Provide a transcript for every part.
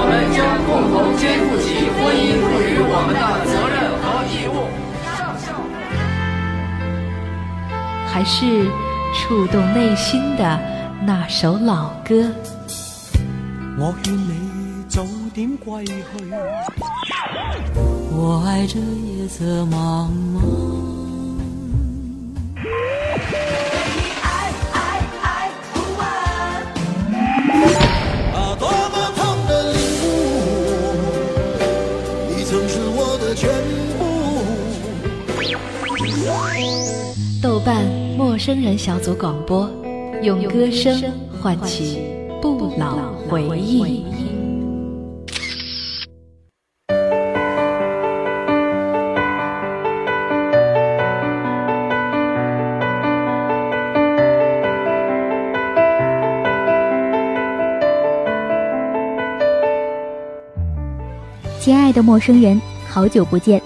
我们将共同肩负起婚姻赋予我们的责任和义务。还是触动内心的那首老歌。我劝你早点归去，我爱这夜色茫茫。人小组广播，用歌声唤起。不老回忆。亲爱的陌生人，好久不见！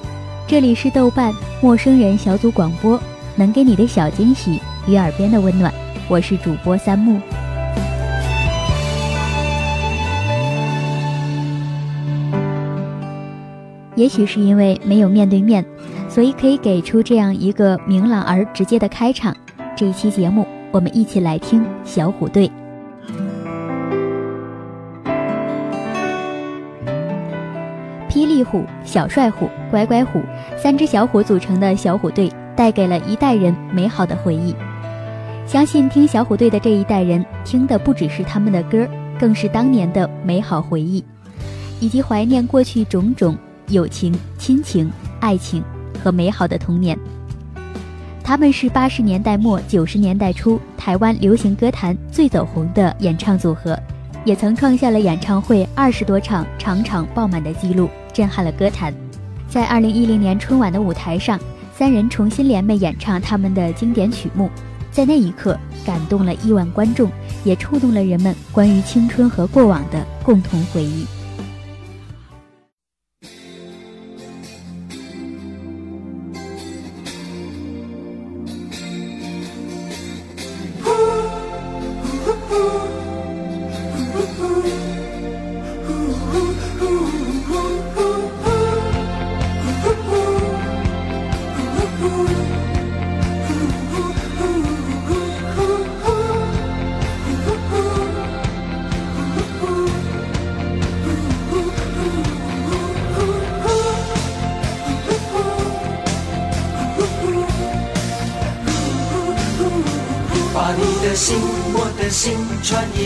这里是豆瓣陌生人小组广播，能给你的小惊喜与耳边的温暖。我是主播三木。也许是因为没有面对面，所以可以给出这样一个明朗而直接的开场。这一期节目，我们一起来听小虎队。霹雳虎、小帅虎、乖乖虎三只小虎组成的小虎队，带给了一代人美好的回忆。相信听小虎队的这一代人，听的不只是他们的歌，更是当年的美好回忆，以及怀念过去种种。友情、亲情、爱情和美好的童年。他们是八十年代末九十年代初台湾流行歌坛最走红的演唱组合，也曾创下了演唱会二十多场场场爆满的记录，震撼了歌坛。在二零一零年春晚的舞台上，三人重新联袂演唱他们的经典曲目，在那一刻感动了亿万观众，也触动了人们关于青春和过往的共同回忆。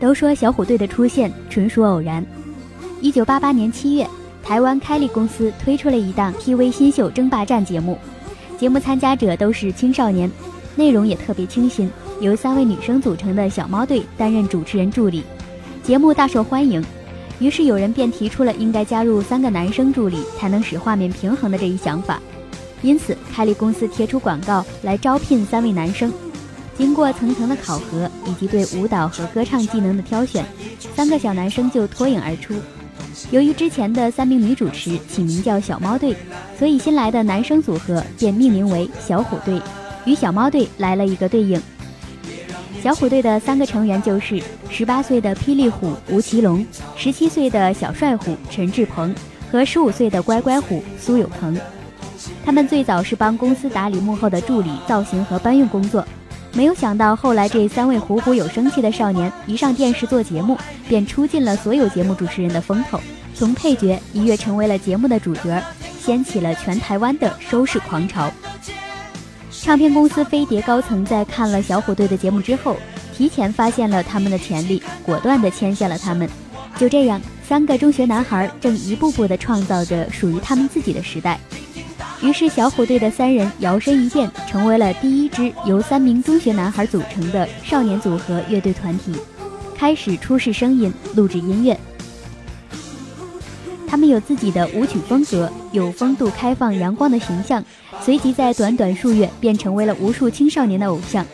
都说小虎队的出现纯属偶然。一九八八年七月，台湾开立公司推出了一档 TV 新秀争霸战节目，节目参加者都是青少年，内容也特别清新，由三位女生组成的小猫队担任主持人助理，节目大受欢迎。于是有人便提出了应该加入三个男生助理才能使画面平衡的这一想法，因此开立公司贴出广告来招聘三位男生。经过层层的考核以及对舞蹈和歌唱技能的挑选，三个小男生就脱颖而出。由于之前的三名女主持起名叫小猫队，所以新来的男生组合便命名为小虎队，与小猫队来了一个对应。小虎队的三个成员就是十八岁的霹雳虎吴奇隆，十七岁的小帅虎陈志鹏和十五岁的乖乖虎苏有朋。他们最早是帮公司打理幕后的助理、造型和搬运工作，没有想到后来这三位虎虎有生气的少年一上电视做节目，便出尽了所有节目主持人的风头。从配角一跃成为了节目的主角，掀起了全台湾的收视狂潮。唱片公司飞碟高层在看了小虎队的节目之后，提前发现了他们的潜力，果断地签下了他们。就这样，三个中学男孩正一步步地创造着属于他们自己的时代。于是，小虎队的三人摇身一变，成为了第一支由三名中学男孩组成的少年组合乐队团体，开始出示声音、录制音乐。他们有自己的舞曲风格，有风度开放、阳光的形象，随即在短短数月便成为了无数青少年的偶像。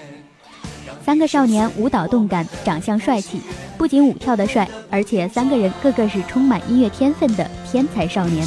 三个少年舞蹈动感，长相帅气，不仅舞跳得帅，而且三个人个个是充满音乐天分的天才少年。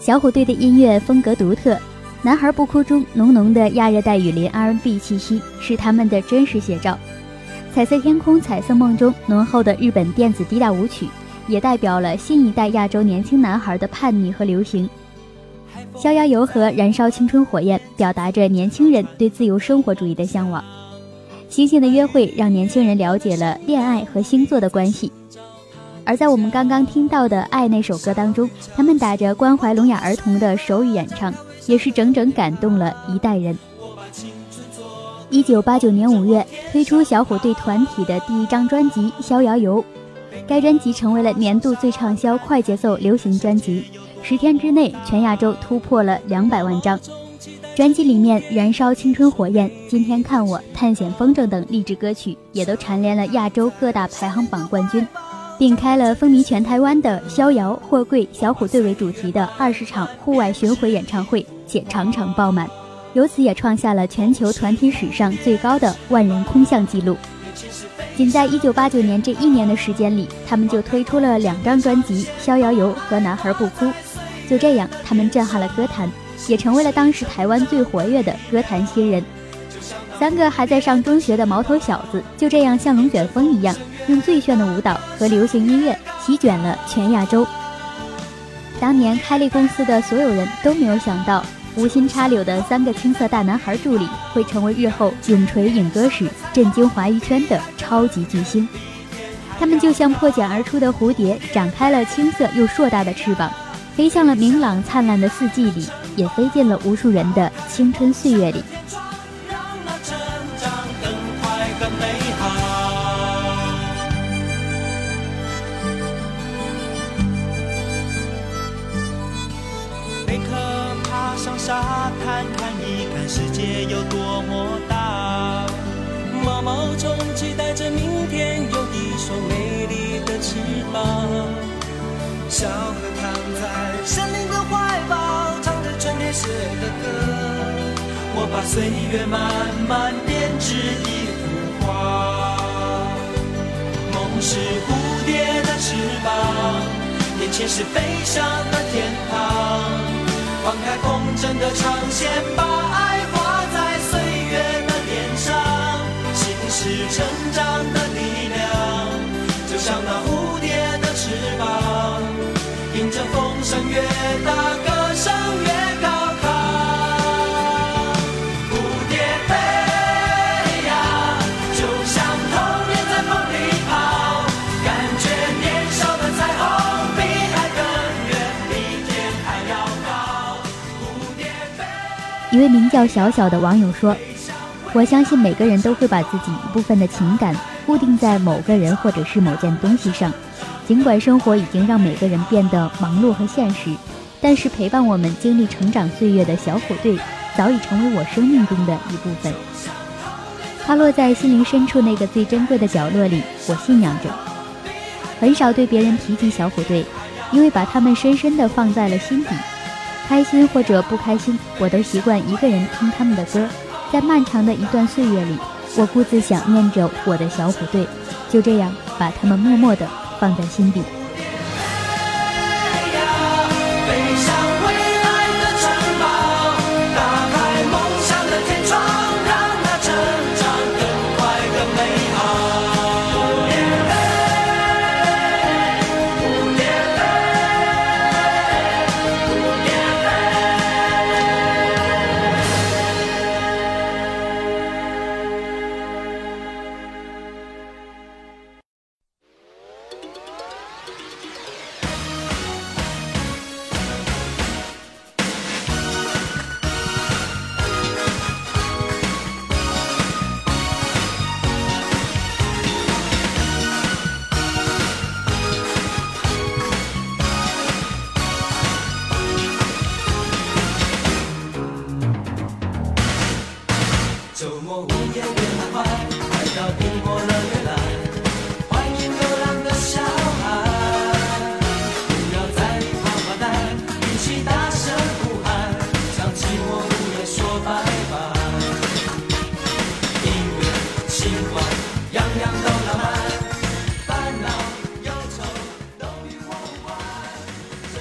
小虎队的音乐风格独特，《男孩不哭》中浓浓的亚热带雨林 R&B 气息是他们的真实写照，《彩色天空彩色梦》中浓厚的日本电子 D 大舞曲也代表了新一代亚洲年轻男孩的叛逆和流行，《逍遥游》和《燃烧青春火焰》表达着年轻人对自由生活主义的向往，《星星的约会》让年轻人了解了恋爱和星座的关系。而在我们刚刚听到的《爱》那首歌当中，他们打着关怀聋哑儿童的手语演唱，也是整整感动了一代人。一九八九年五月推出小虎队团体的第一张专辑《逍遥游》，该专辑成为了年度最畅销快节奏流行专辑，十天之内全亚洲突破了两百万张。专辑里面《燃烧青春火焰》《今天看我》《探险风筝》等励志歌曲，也都蝉联了亚洲各大排行榜冠军。并开了风靡全台湾的逍遥、货柜、小虎队为主题的二十场户外巡回演唱会，且场场爆满，由此也创下了全球团体史上最高的万人空巷纪录。仅在一九八九年这一年的时间里，他们就推出了两张专辑《逍遥游》和《男孩不哭》。就这样，他们震撼了歌坛，也成为了当时台湾最活跃的歌坛新人。三个还在上中学的毛头小子，就这样像龙卷风一样。用最炫的舞蹈和流行音乐席卷了全亚洲。当年开立公司的所有人都没有想到，无心插柳的三个青涩大男孩助理会成为日后永垂影歌史、震惊华语圈的超级巨星。他们就像破茧而出的蝴蝶，展开了青涩又硕大的翅膀，飞向了明朗灿烂的四季里，也飞进了无数人的青春岁月里。世界有多么大，毛毛虫期待着明天有一双美丽的翅膀。小河躺在森林的怀抱，唱着春天写的歌。我把岁月慢慢编织一幅画。梦是蝴蝶的翅膀，眼前是飞翔的天堂。放开风筝的长线，把爱。是成长的力量就像那蝴蝶的翅膀迎着风声越大歌声越高亢蝴蝶飞呀就像童年在风里跑感觉年少的彩虹比海更远比天还要高蝴蝶飞一位名叫小小的网友说我相信每个人都会把自己一部分的情感固定在某个人或者是某件东西上，尽管生活已经让每个人变得忙碌和现实，但是陪伴我们经历成长岁月的小虎队早已成为我生命中的一部分。它落在心灵深处那个最珍贵的角落里，我信仰着。很少对别人提及小虎队，因为把他们深深地放在了心底。”开心或者不开心，我都习惯一个人听他们的歌。在漫长的一段岁月里，我孤自想念着我的小虎队，就这样把他们默默地放在心底。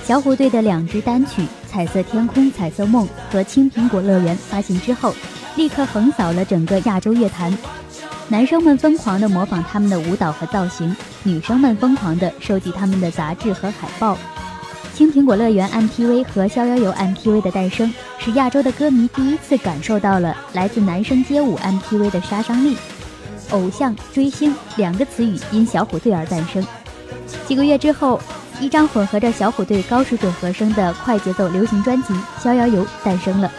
小虎队的两支单曲《彩色天空》《彩色梦》和《青苹果乐园》发行之后，立刻横扫了整个亚洲乐坛。男生们疯狂地模仿他们的舞蹈和造型，女生们疯狂地收集他们的杂志和海报。《青苹果乐园》MTV 和《逍遥游》MTV 的诞生，使亚洲的歌迷第一次感受到了来自男生街舞 MTV 的杀伤力。偶像追星两个词语因小虎队而诞生。几个月之后。一张混合着小虎队高水准和声的快节奏流行专辑《逍遥游》诞生了。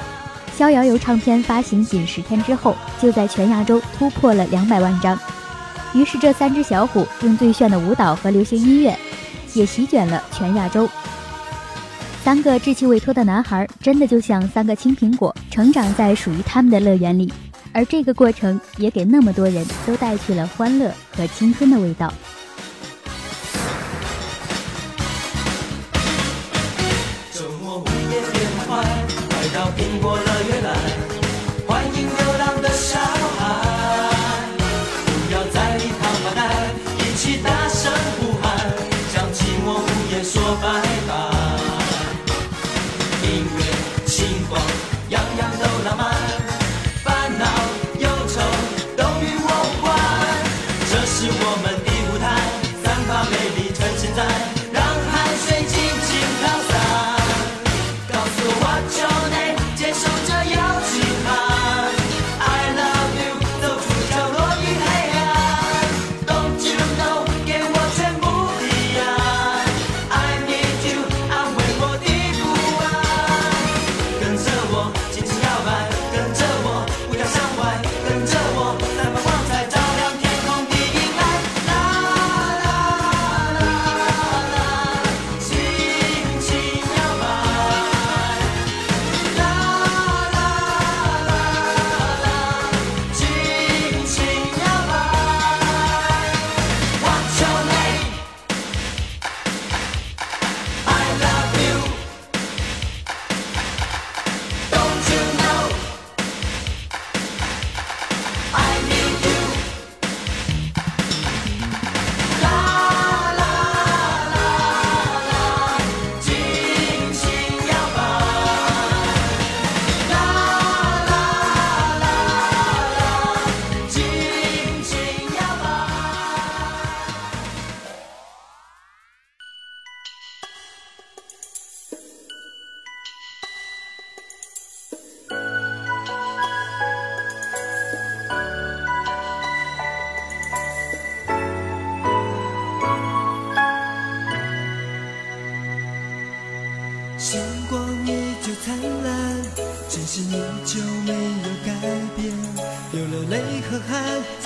《逍遥游》唱片发行仅十天之后，就在全亚洲突破了两百万张。于是，这三只小虎用最炫的舞蹈和流行音乐，也席卷了全亚洲。三个稚气未脱的男孩，真的就像三个青苹果，成长在属于他们的乐园里。而这个过程，也给那么多人都带去了欢乐和青春的味道。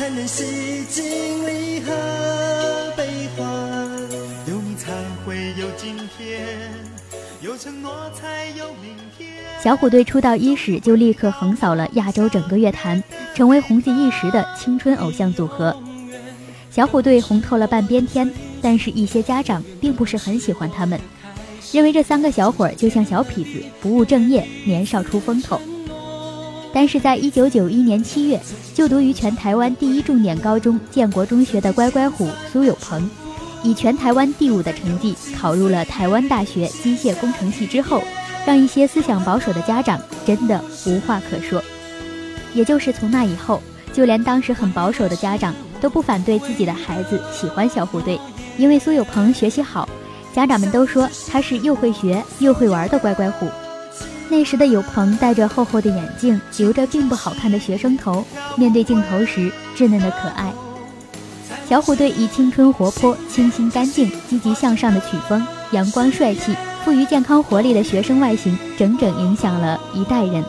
才能洗净离合悲欢？有你才会有今天，有承诺才有明天。小虎队出道伊始就立刻横扫了亚洲整个乐坛，成为红极一时的青春偶像组合。小虎队红透了半边天，但是一些家长并不是很喜欢他们，认为这三个小伙儿就像小痞子，不务正业，年少出风头。但是在一九九一年七月，就读于全台湾第一重点高中建国中学的乖乖虎苏有朋，以全台湾第五的成绩考入了台湾大学机械工程系之后，让一些思想保守的家长真的无话可说。也就是从那以后，就连当时很保守的家长都不反对自己的孩子喜欢小虎队，因为苏有朋学习好，家长们都说他是又会学又会玩的乖乖虎。那时的有朋戴着厚厚的眼镜，留着并不好看的学生头，面对镜头时稚嫩的可爱。小虎队以青春活泼、清新干净、积极向上的曲风，阳光帅气、富于健康活力的学生外形，整整影响了一代人。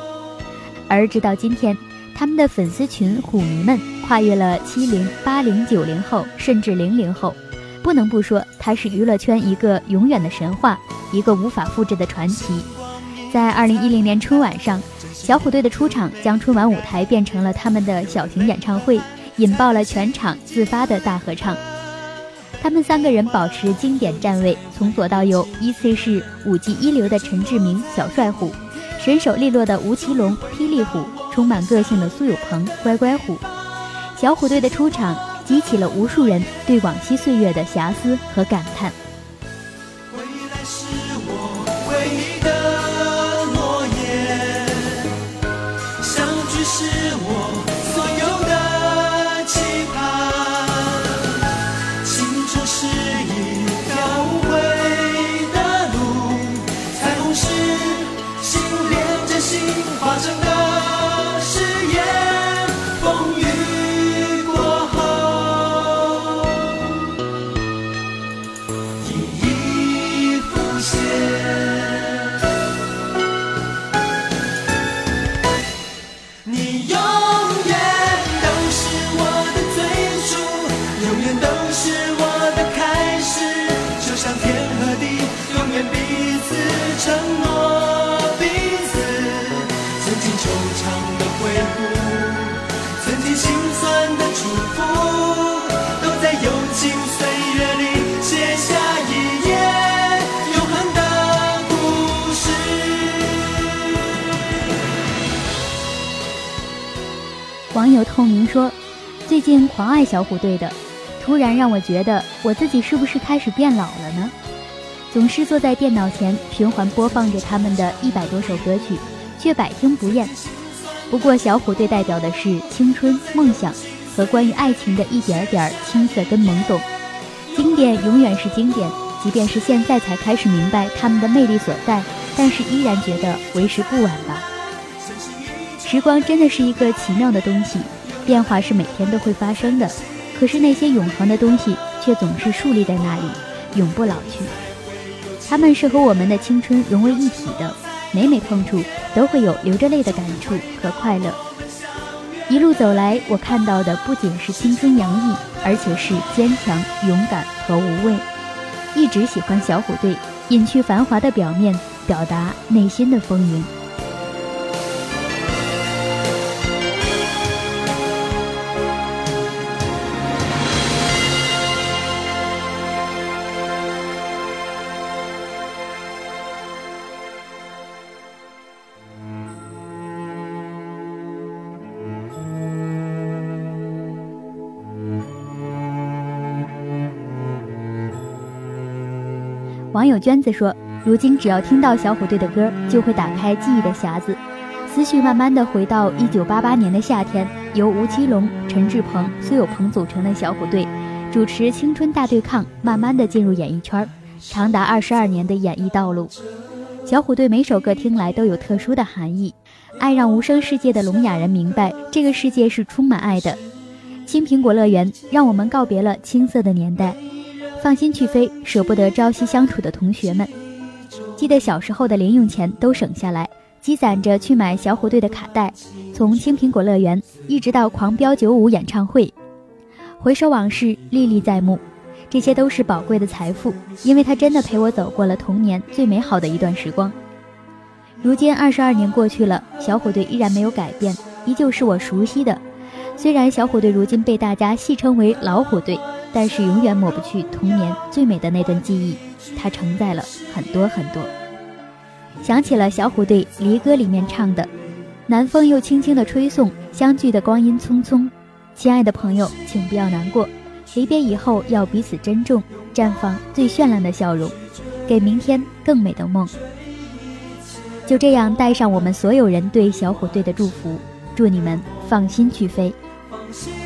而直到今天，他们的粉丝群虎迷们跨越了七零、八零、九零后，甚至零零后，不能不说他是娱乐圈一个永远的神话，一个无法复制的传奇。在二零一零年春晚上，小虎队的出场将春晚舞台变成了他们的小型演唱会，引爆了全场自发的大合唱。他们三个人保持经典站位，从左到右依次是舞技一流的陈志明小帅虎，身手利落的吴奇隆霹雳虎，充满个性的苏有朋乖乖虎。小虎队的出场激起了无数人对往昔岁月的遐思和感叹。未来是我唯一的友透明说：“最近狂爱小虎队的，突然让我觉得我自己是不是开始变老了呢？总是坐在电脑前循环播放着他们的一百多首歌曲，却百听不厌。不过小虎队代表的是青春、梦想和关于爱情的一点点青涩跟懵懂。经典永远是经典，即便是现在才开始明白他们的魅力所在，但是依然觉得为时不晚吧。”时光真的是一个奇妙的东西，变化是每天都会发生的，可是那些永恒的东西却总是树立在那里，永不老去。它们是和我们的青春融为一体的，每每碰触都会有流着泪的感触和快乐。一路走来，我看到的不仅是青春洋溢，而且是坚强、勇敢和无畏。一直喜欢小虎队，隐去繁华的表面，表达内心的风云。网友娟子说：“如今只要听到小虎队的歌，就会打开记忆的匣子，思绪慢慢的回到一九八八年的夏天，由吴奇隆、陈志朋、苏有朋组成的小虎队，主持《青春大对抗》，慢慢的进入演艺圈，长达二十二年的演艺道路。小虎队每首歌听来都有特殊的含义，爱让无声世界的聋哑人明白，这个世界是充满爱的。青苹果乐园让我们告别了青涩的年代。”放心去飞，舍不得朝夕相处的同学们。记得小时候的零用钱都省下来，积攒着去买小虎队的卡带，从青苹果乐园一直到狂飙九五演唱会，回首往事历历在目，这些都是宝贵的财富，因为它真的陪我走过了童年最美好的一段时光。如今二十二年过去了，小虎队依然没有改变，依旧是我熟悉的。虽然小虎队如今被大家戏称为老虎队，但是永远抹不去童年最美的那段记忆，它承载了很多很多。想起了小虎队《离歌》里面唱的：“南风又轻轻的吹送，相聚的光阴匆匆。亲爱的朋友，请不要难过，离别以后要彼此珍重，绽放最绚烂的笑容，给明天更美的梦。”就这样带上我们所有人对小虎队的祝福，祝你们放心去飞。心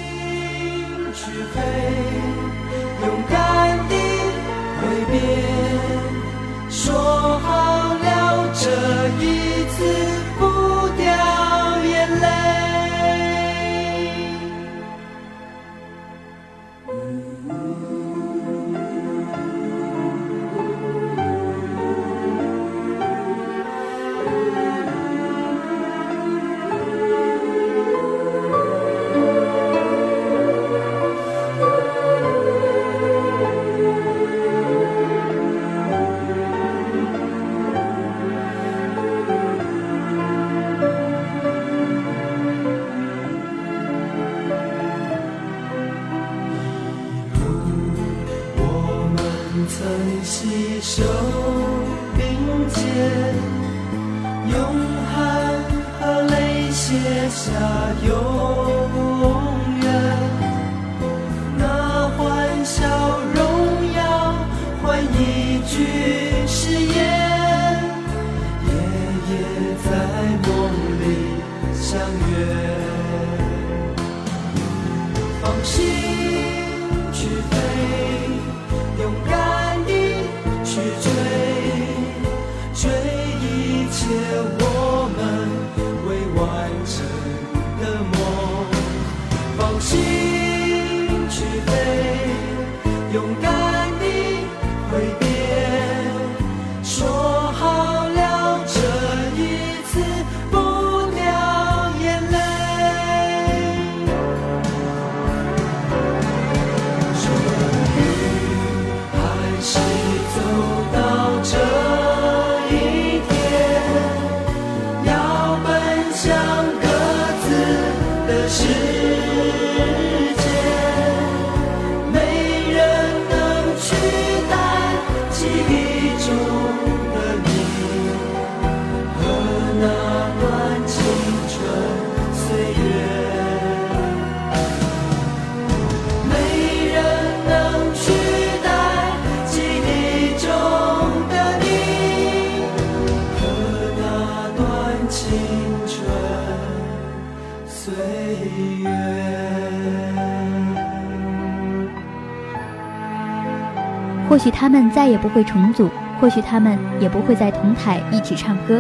或许他们再也不会重组，或许他们也不会在同台一起唱歌，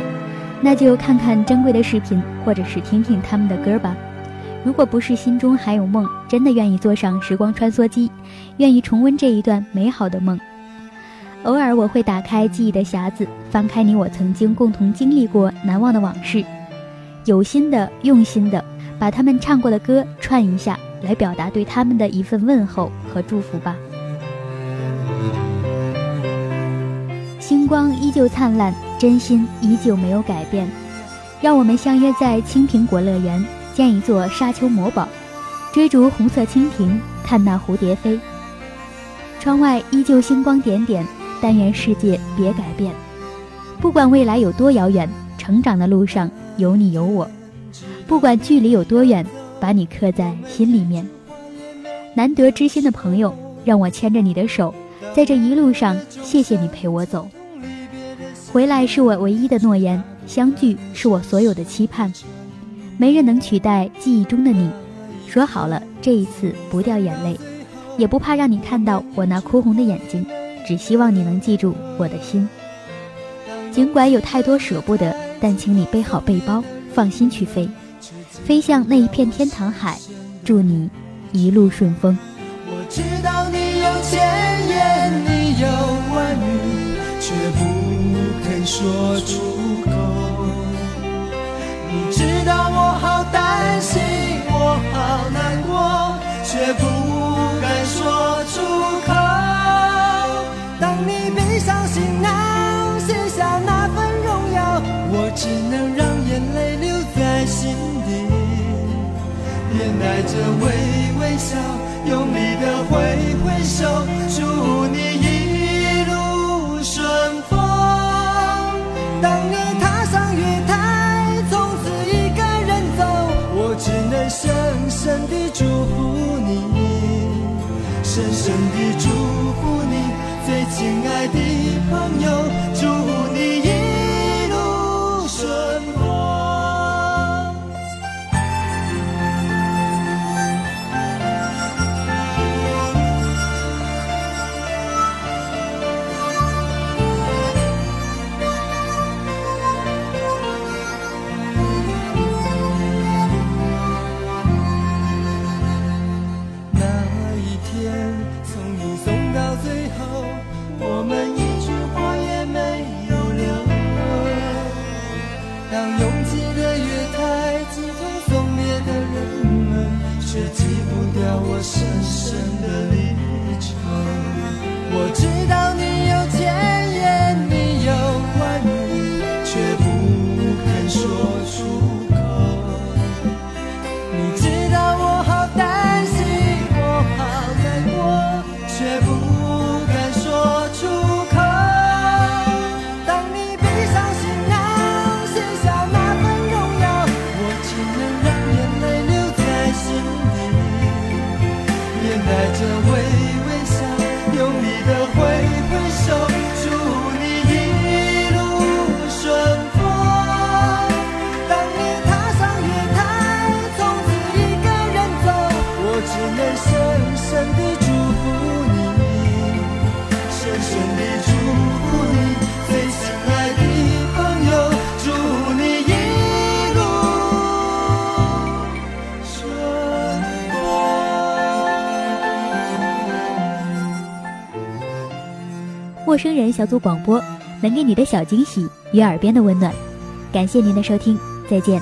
那就看看珍贵的视频，或者是听听他们的歌吧。如果不是心中还有梦，真的愿意坐上时光穿梭机，愿意重温这一段美好的梦。偶尔我会打开记忆的匣子，翻开你我曾经共同经历过难忘的往事，有心的、用心的把他们唱过的歌串一下，来表达对他们的一份问候和祝福吧。星光依旧灿烂，真心依旧没有改变。让我们相约在青苹果乐园，建一座沙丘魔堡，追逐红色蜻蜓，看那蝴蝶飞。窗外依旧星光点点，但愿世界别改变。不管未来有多遥远，成长的路上有你有我。不管距离有多远，把你刻在心里面。难得知心的朋友，让我牵着你的手，在这一路上，谢谢你陪我走。回来是我唯一的诺言，相聚是我所有的期盼，没人能取代记忆中的你。说好了，这一次不掉眼泪，也不怕让你看到我那哭红的眼睛，只希望你能记住我的心。尽管有太多舍不得，但请你背好背包，放心去飞，飞向那一片天堂海。祝你一路顺风。我知道你有千言，你有，说出口，你知道我好担心，我好难过，却不敢说出口。当你背上行囊，卸下那份荣耀，我只能让眼泪留在心底，面带着微微笑，用力的挥挥生人小组广播，能给你的小惊喜与耳边的温暖。感谢您的收听，再见。